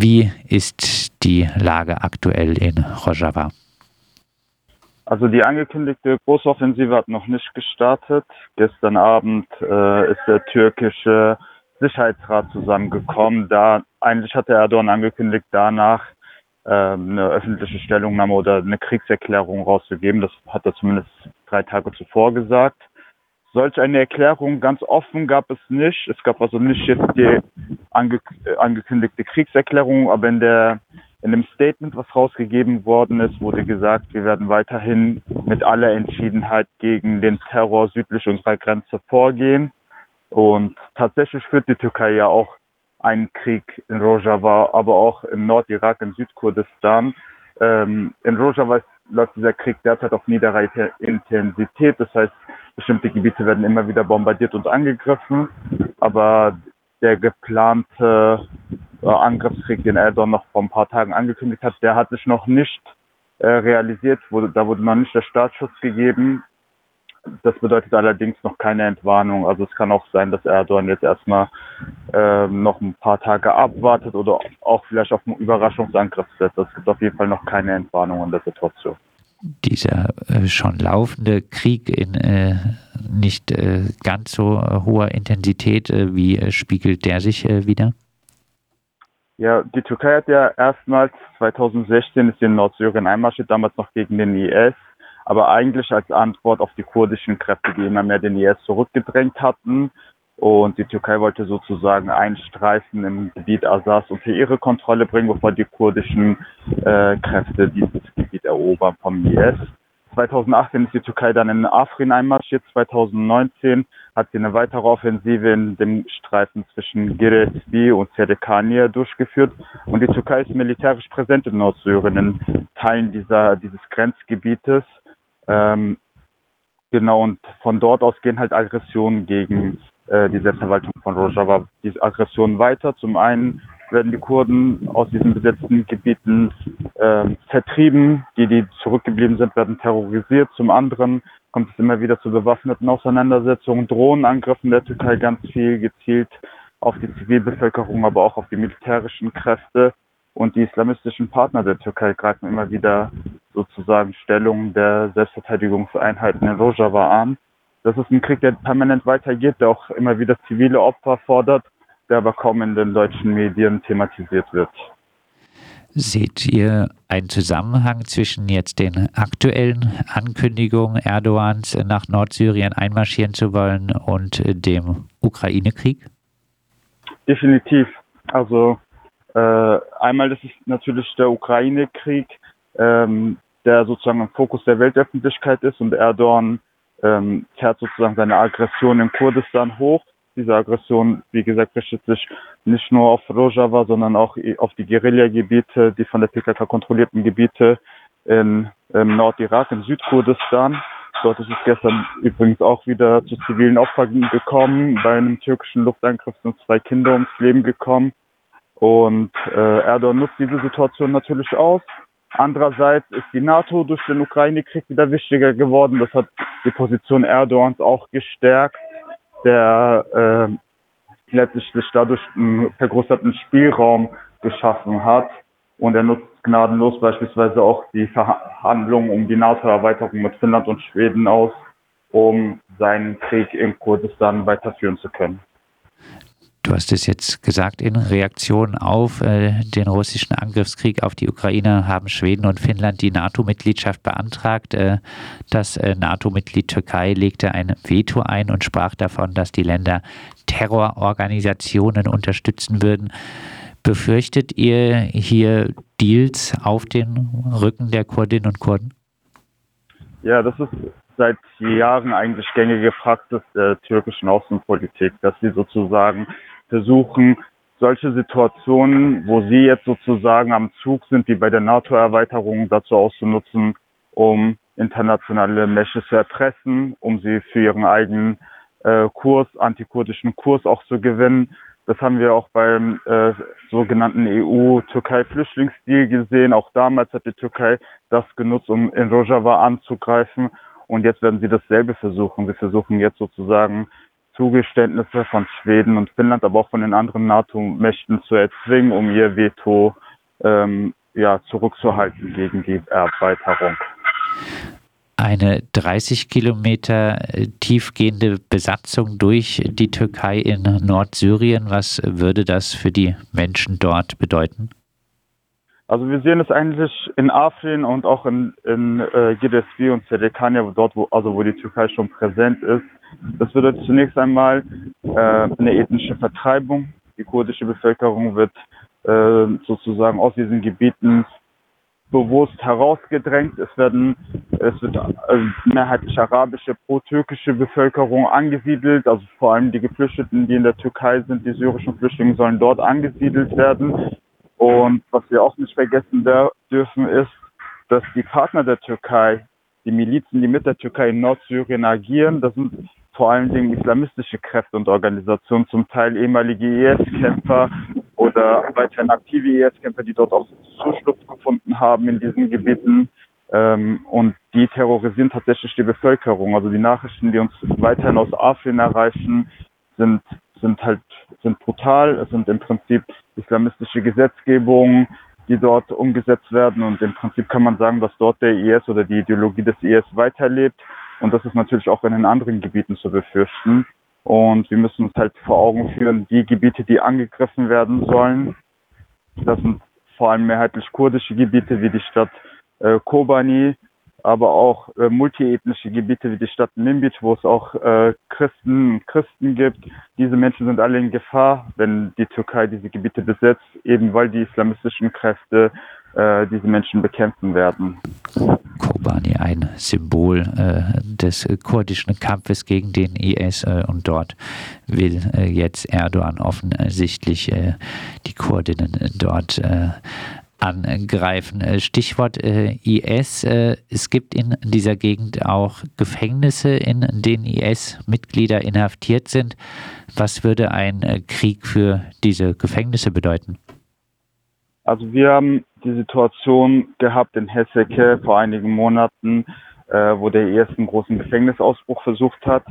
Wie ist die Lage aktuell in Rojava? Also die angekündigte Großoffensive hat noch nicht gestartet. Gestern Abend äh, ist der türkische Sicherheitsrat zusammengekommen. Da eigentlich hatte Erdogan angekündigt, danach äh, eine öffentliche Stellungnahme oder eine Kriegserklärung rauszugeben. Das hat er zumindest drei Tage zuvor gesagt. Solch eine Erklärung ganz offen gab es nicht. Es gab also nicht jetzt die ange angekündigte Kriegserklärung, aber in der in dem Statement, was rausgegeben worden ist, wurde gesagt, wir werden weiterhin mit aller Entschiedenheit gegen den Terror südlich unserer Grenze vorgehen. Und tatsächlich führt die Türkei ja auch einen Krieg in Rojava, aber auch im Nordirak, in Südkurdistan. Ähm, in Rojava läuft dieser Krieg derzeit auf niederer Intensität. Das heißt, bestimmte Gebiete werden immer wieder bombardiert und angegriffen. Aber der geplante äh, Angriffskrieg, den Erdogan noch vor ein paar Tagen angekündigt hat, der hat sich noch nicht äh, realisiert. Wurde, da wurde noch nicht der Startschuss gegeben. Das bedeutet allerdings noch keine Entwarnung. Also es kann auch sein, dass Erdogan jetzt erstmal äh, noch ein paar Tage abwartet oder auch vielleicht auf einen Überraschungsangriff setzt. Es gibt auf jeden Fall noch keine Entwarnung in der Situation. Dieser äh, schon laufende Krieg in äh, nicht äh, ganz so hoher Intensität, äh, wie spiegelt der sich wieder? Ja, die Türkei hat ja erstmals 2016 ist in Nordsyrien einmarschiert, damals noch gegen den IS, aber eigentlich als Antwort auf die kurdischen Kräfte, die immer mehr den IS zurückgedrängt hatten. Und die Türkei wollte sozusagen einstreifen im Gebiet Assas unter ihre Kontrolle bringen, bevor die kurdischen äh, Kräfte dieses erobern vom IS. 2018 ist die Türkei dann in Afrin einmarschiert. 2019 hat sie eine weitere Offensive in dem Streifen zwischen Giretzbi und Serekania durchgeführt. Und die Türkei ist militärisch präsent in Nordsyrien, in Teilen dieser, dieses Grenzgebietes. Ähm, genau, und von dort aus gehen halt Aggressionen gegen äh, die Selbstverwaltung von Rojava. Diese Aggressionen weiter. Zum einen werden die Kurden aus diesen besetzten Gebieten äh, vertrieben. Die, die zurückgeblieben sind, werden terrorisiert. Zum anderen kommt es immer wieder zu bewaffneten Auseinandersetzungen, Drohnenangriffen der Türkei ganz viel gezielt auf die Zivilbevölkerung, aber auch auf die militärischen Kräfte. Und die islamistischen Partner der Türkei greifen immer wieder sozusagen Stellung der Selbstverteidigungseinheiten in Rojava an. Das ist ein Krieg, der permanent weitergeht, der auch immer wieder zivile Opfer fordert der aber kaum in den deutschen Medien thematisiert wird. Seht ihr einen Zusammenhang zwischen jetzt den aktuellen Ankündigungen Erdogans nach Nordsyrien einmarschieren zu wollen und dem Ukraine-Krieg? Definitiv. Also äh, einmal ist natürlich der Ukraine-Krieg, ähm, der sozusagen im Fokus der Weltöffentlichkeit ist und Erdogan ähm, kehrt sozusagen seine Aggression in Kurdistan hoch diese Aggression, wie gesagt, richtet sich nicht nur auf Rojava, sondern auch auf die Guerillagebiete, die von der PKK kontrollierten Gebiete in, im Nordirak, in Südkurdistan. Dort ist es gestern übrigens auch wieder zu zivilen Opfern gekommen. Bei einem türkischen Luftangriff sind zwei Kinder ums Leben gekommen. Und äh, Erdogan nutzt diese Situation natürlich aus. Andererseits ist die NATO durch den Ukraine-Krieg wieder wichtiger geworden. Das hat die Position Erdogans auch gestärkt der äh, letztlich dadurch einen vergrößerten Spielraum geschaffen hat. Und er nutzt gnadenlos beispielsweise auch die Verhandlungen um die NATO-Erweiterung mit Finnland und Schweden aus, um seinen Krieg in Kurdistan weiterführen zu können. Hast es jetzt gesagt, in Reaktion auf äh, den russischen Angriffskrieg auf die Ukraine haben Schweden und Finnland die NATO-Mitgliedschaft beantragt. Äh, das äh, NATO-Mitglied Türkei legte ein Veto ein und sprach davon, dass die Länder Terrororganisationen unterstützen würden. Befürchtet ihr hier Deals auf den Rücken der Kurdinnen und Kurden? Ja, das ist seit Jahren eigentlich gängige Praxis der türkischen Außenpolitik, dass sie sozusagen versuchen, solche Situationen, wo sie jetzt sozusagen am Zug sind, wie bei der NATO-Erweiterung, dazu auszunutzen, um internationale Mächte zu erpressen, um sie für ihren eigenen äh, Kurs, antikurdischen Kurs auch zu gewinnen. Das haben wir auch beim äh, sogenannten EU-Türkei-Flüchtlingsdeal gesehen. Auch damals hat die Türkei das genutzt, um in Rojava anzugreifen. Und jetzt werden sie dasselbe versuchen. Sie versuchen jetzt sozusagen Zugeständnisse von Schweden und Finnland, aber auch von den anderen NATO-Mächten zu erzwingen, um ihr Veto ähm, ja, zurückzuhalten gegen die Erweiterung. Eine 30 Kilometer äh, tiefgehende Besatzung durch die Türkei in Nordsyrien, was würde das für die Menschen dort bedeuten? Also wir sehen es eigentlich in Afrin und auch in, in äh, Gidesvi und Serekania, dort wo also wo die Türkei schon präsent ist. Das bedeutet zunächst einmal äh, eine ethnische Vertreibung. Die kurdische Bevölkerung wird äh, sozusagen aus diesen Gebieten bewusst herausgedrängt. Es werden, es wird äh, mehrheitlich arabische, pro-türkische Bevölkerung angesiedelt, also vor allem die Geflüchteten, die in der Türkei sind, die syrischen Flüchtlinge sollen dort angesiedelt werden. Und was wir auch nicht vergessen dürfen, ist, dass die Partner der Türkei, die Milizen, die mit der Türkei in Nordsyrien agieren, das sind vor allen Dingen islamistische Kräfte und Organisationen, zum Teil ehemalige IS-Kämpfer oder weiterhin aktive IS-Kämpfer, die dort auch Zuschluss gefunden haben in diesen Gebieten. Ähm, und die terrorisieren tatsächlich die Bevölkerung. Also die Nachrichten, die uns weiterhin aus Afrin erreichen, sind, sind halt, sind brutal. Es sind im Prinzip islamistische Gesetzgebungen, die dort umgesetzt werden. Und im Prinzip kann man sagen, dass dort der IS oder die Ideologie des IS weiterlebt. Und das ist natürlich auch in den anderen Gebieten zu befürchten. Und wir müssen uns halt vor Augen führen, die Gebiete, die angegriffen werden sollen, das sind vor allem mehrheitlich kurdische Gebiete wie die Stadt äh, Kobani, aber auch äh, multiethnische Gebiete wie die Stadt Nimbic, wo es auch äh, Christen und Christen gibt. Diese Menschen sind alle in Gefahr, wenn die Türkei diese Gebiete besetzt, eben weil die islamistischen Kräfte diese Menschen bekämpfen werden. Kobani, ein Symbol äh, des kurdischen Kampfes gegen den IS äh, und dort will äh, jetzt Erdogan offensichtlich äh, die Kurdinnen dort äh, angreifen. Stichwort IS. es gibt in dieser Gegend auch Gefängnisse, in denen IS-Mitglieder inhaftiert sind. Was würde ein Krieg für diese Gefängnisse bedeuten? Also wir haben die Situation gehabt in Hesseke vor einigen Monaten, äh, wo der einen großen Gefängnisausbruch versucht hat.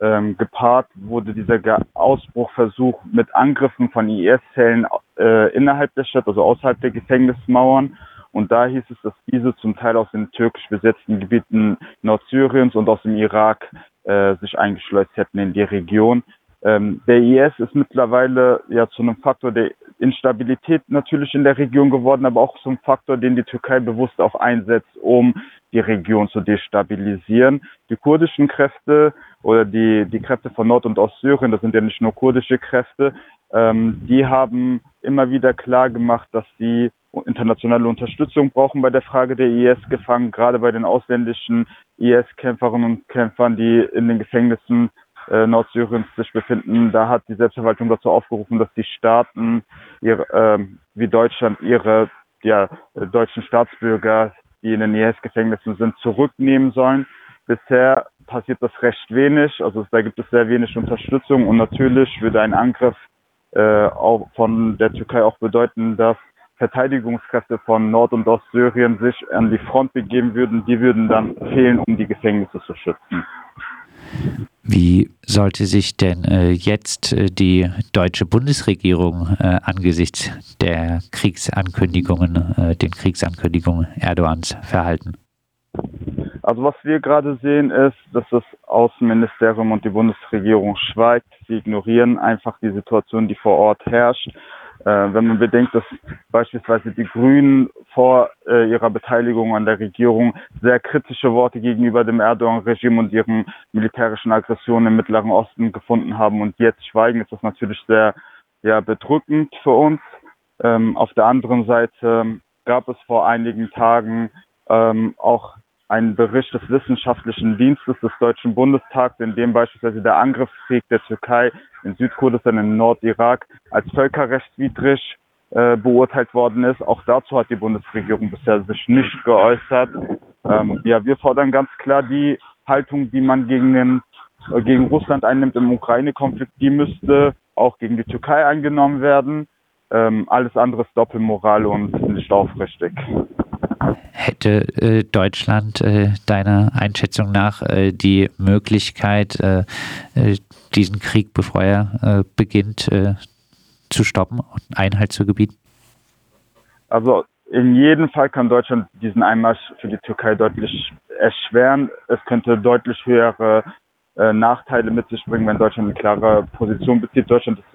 Ähm, gepaart wurde dieser Ausbruchversuch mit Angriffen von IS-Zellen äh, innerhalb der Stadt, also außerhalb der Gefängnismauern. Und da hieß es, dass diese zum Teil aus den türkisch besetzten Gebieten Nordsyriens und aus dem Irak äh, sich eingeschleust hätten in die Region. Ähm, der IS ist mittlerweile ja zu einem Faktor der Instabilität natürlich in der Region geworden, aber auch zum Faktor, den die Türkei bewusst auch einsetzt, um die Region zu destabilisieren. Die kurdischen Kräfte oder die, die Kräfte von Nord- und Ostsyrien, das sind ja nicht nur kurdische Kräfte, ähm, die haben immer wieder klar gemacht, dass sie internationale Unterstützung brauchen bei der Frage der IS-Gefangen, gerade bei den ausländischen IS-Kämpferinnen und Kämpfern, die in den Gefängnissen äh, Nordsyriens sich befinden. Da hat die Selbstverwaltung dazu aufgerufen, dass die Staaten ihre, äh, wie Deutschland ihre ja, deutschen Staatsbürger, die in den IS-Gefängnissen sind, zurücknehmen sollen. Bisher passiert das recht wenig, also da gibt es sehr wenig Unterstützung und natürlich würde ein Angriff äh, auch von der Türkei auch bedeuten, dass Verteidigungskräfte von Nord- und Ostsyrien sich an die Front begeben würden, die würden dann fehlen, um die Gefängnisse zu schützen. Wie sollte sich denn äh, jetzt äh, die deutsche Bundesregierung äh, angesichts der Kriegsankündigungen, äh, den Kriegsankündigungen Erdogans verhalten? Also was wir gerade sehen ist, dass das Außenministerium und die Bundesregierung schweigt. Sie ignorieren einfach die Situation, die vor Ort herrscht. Äh, wenn man bedenkt, dass beispielsweise die Grünen vor äh, ihrer Beteiligung an der Regierung sehr kritische Worte gegenüber dem Erdogan-Regime und ihren militärischen Aggressionen im Mittleren Osten gefunden haben und jetzt schweigen, ist das natürlich sehr ja, bedrückend für uns. Ähm, auf der anderen Seite gab es vor einigen Tagen ähm, auch einen Bericht des Wissenschaftlichen Dienstes des Deutschen Bundestags, in dem beispielsweise der Angriffskrieg der Türkei in Südkurdistan, in Nordirak als völkerrechtswidrig äh, beurteilt worden ist. Auch dazu hat die Bundesregierung bisher sich nicht geäußert. Ähm, ja, wir fordern ganz klar die Haltung, die man gegen, den, äh, gegen Russland einnimmt im Ukraine-Konflikt, die müsste auch gegen die Türkei eingenommen werden. Ähm, alles andere ist Doppelmoral und nicht aufrichtig. Hätte äh, Deutschland äh, deiner Einschätzung nach äh, die Möglichkeit, äh, äh, diesen Krieg, bevor er beginnt, zu stoppen und Einhalt zu gebieten? Also in jedem Fall kann Deutschland diesen Einmarsch für die Türkei deutlich erschweren. Es könnte deutlich höhere äh, Nachteile mit sich bringen, wenn Deutschland eine klare Position bezieht. Deutschland ist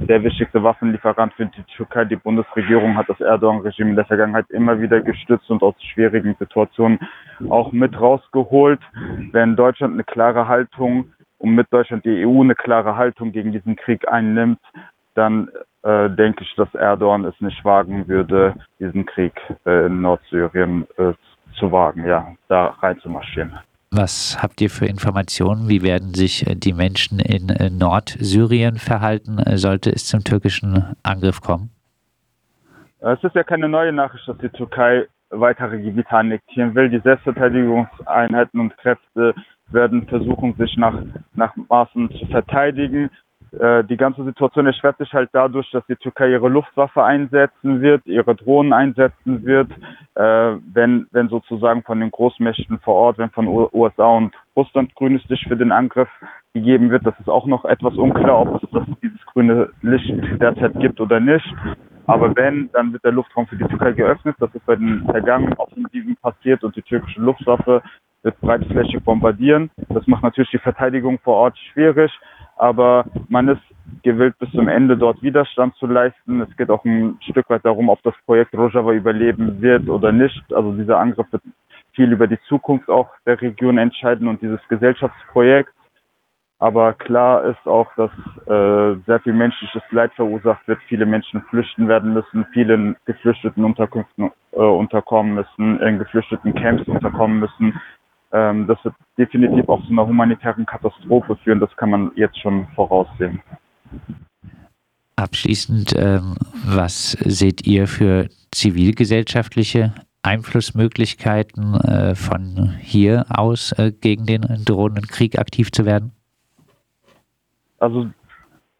der wichtigste Waffenlieferant für die Türkei. Die Bundesregierung hat das Erdogan-Regime in der Vergangenheit immer wieder gestützt und aus schwierigen Situationen auch mit rausgeholt. Wenn Deutschland eine klare Haltung und mit Deutschland die EU eine klare Haltung gegen diesen Krieg einnimmt, dann äh, denke ich, dass Erdogan es nicht wagen würde, diesen Krieg äh, in Nordsyrien äh, zu wagen, ja, da reinzumarschieren. Was habt ihr für Informationen? Wie werden sich äh, die Menschen in äh, Nordsyrien verhalten, äh, sollte es zum türkischen Angriff kommen? Es ist ja keine neue Nachricht, dass die Türkei weitere Gebiete annektieren will. Die Selbstverteidigungseinheiten und Kräfte werden versuchen, sich nach, nach Maßen zu verteidigen. Äh, die ganze Situation erschwert sich halt dadurch, dass die Türkei ihre Luftwaffe einsetzen wird, ihre Drohnen einsetzen wird, äh, wenn, wenn sozusagen von den Großmächten vor Ort, wenn von USA und Russland grünes Licht für den Angriff gegeben wird. Das ist auch noch etwas unklar, ob es das, dieses grüne Licht derzeit gibt oder nicht. Aber wenn, dann wird der Luftraum für die Türkei geöffnet. Das ist bei den vergangenen Offensiven passiert und die türkische Luftwaffe wird breitflächig bombardieren. Das macht natürlich die Verteidigung vor Ort schwierig aber man ist gewillt, bis zum Ende dort Widerstand zu leisten. Es geht auch ein Stück weit darum, ob das Projekt Rojava überleben wird oder nicht. Also dieser Angriff wird viel über die Zukunft auch der Region entscheiden und dieses Gesellschaftsprojekt. Aber klar ist auch, dass äh, sehr viel menschliches Leid verursacht wird. Viele Menschen flüchten werden müssen, viele in geflüchteten Unterkünften äh, unterkommen müssen, in geflüchteten Camps unterkommen müssen. Ähm, das wird definitiv auch zu einer humanitären Katastrophe führen. Das kann man jetzt schon voraussehen. Abschließend, ähm, was seht ihr für zivilgesellschaftliche Einflussmöglichkeiten äh, von hier aus äh, gegen den drohenden Krieg aktiv zu werden? Also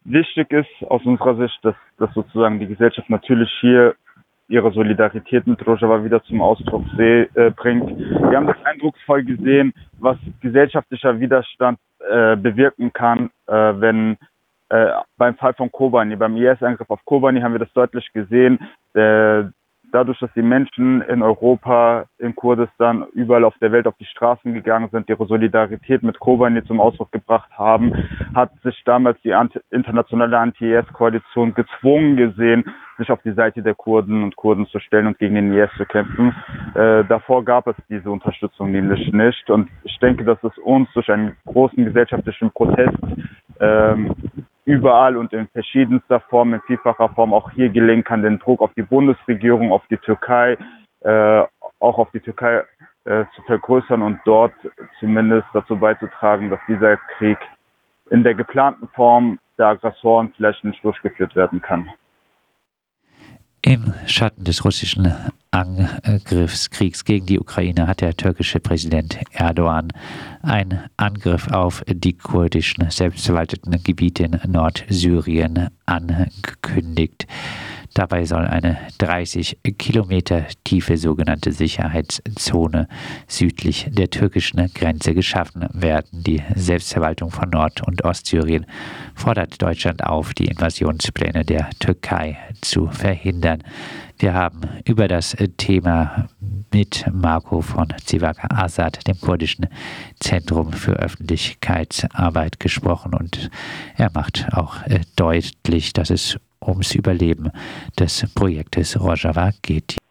wichtig ist aus unserer Sicht, dass, dass sozusagen die Gesellschaft natürlich hier ihre Solidarität mit Rojava wieder zum Ausdruck äh, bringt. Wir haben das eindrucksvoll gesehen, was gesellschaftlicher Widerstand äh, bewirken kann, äh, wenn äh, beim Fall von Kobani, beim IS-Angriff auf Kobani haben wir das deutlich gesehen. Der, dadurch, dass die Menschen in Europa, in Kurdistan, überall auf der Welt auf die Straßen gegangen sind, ihre Solidarität mit Kobani zum Ausdruck gebracht haben, hat sich damals die internationale Anti-IS-Koalition gezwungen gesehen, sich auf die Seite der Kurden und Kurden zu stellen und gegen den IS zu kämpfen. Äh, davor gab es diese Unterstützung nämlich nicht. Und ich denke, dass es uns durch einen großen gesellschaftlichen Protest ähm, überall und in verschiedenster Form, in vielfacher Form auch hier gelingen kann, den Druck auf die Bundesregierung, auf die Türkei, äh, auch auf die Türkei äh, zu vergrößern und dort zumindest dazu beizutragen, dass dieser Krieg in der geplanten Form der Aggressoren vielleicht nicht durchgeführt werden kann. Im Schatten des russischen Angriffskriegs gegen die Ukraine hat der türkische Präsident Erdogan einen Angriff auf die kurdischen selbstverwalteten Gebiete in Nordsyrien angekündigt. Dabei soll eine 30 Kilometer tiefe sogenannte Sicherheitszone südlich der türkischen Grenze geschaffen werden. Die Selbstverwaltung von Nord- und Ostsyrien fordert Deutschland auf, die Invasionspläne der Türkei zu verhindern. Wir haben über das Thema mit Marco von Zivaka Azad, dem kurdischen Zentrum für Öffentlichkeitsarbeit, gesprochen und er macht auch deutlich, dass es ums Überleben des Projektes Rojava geht.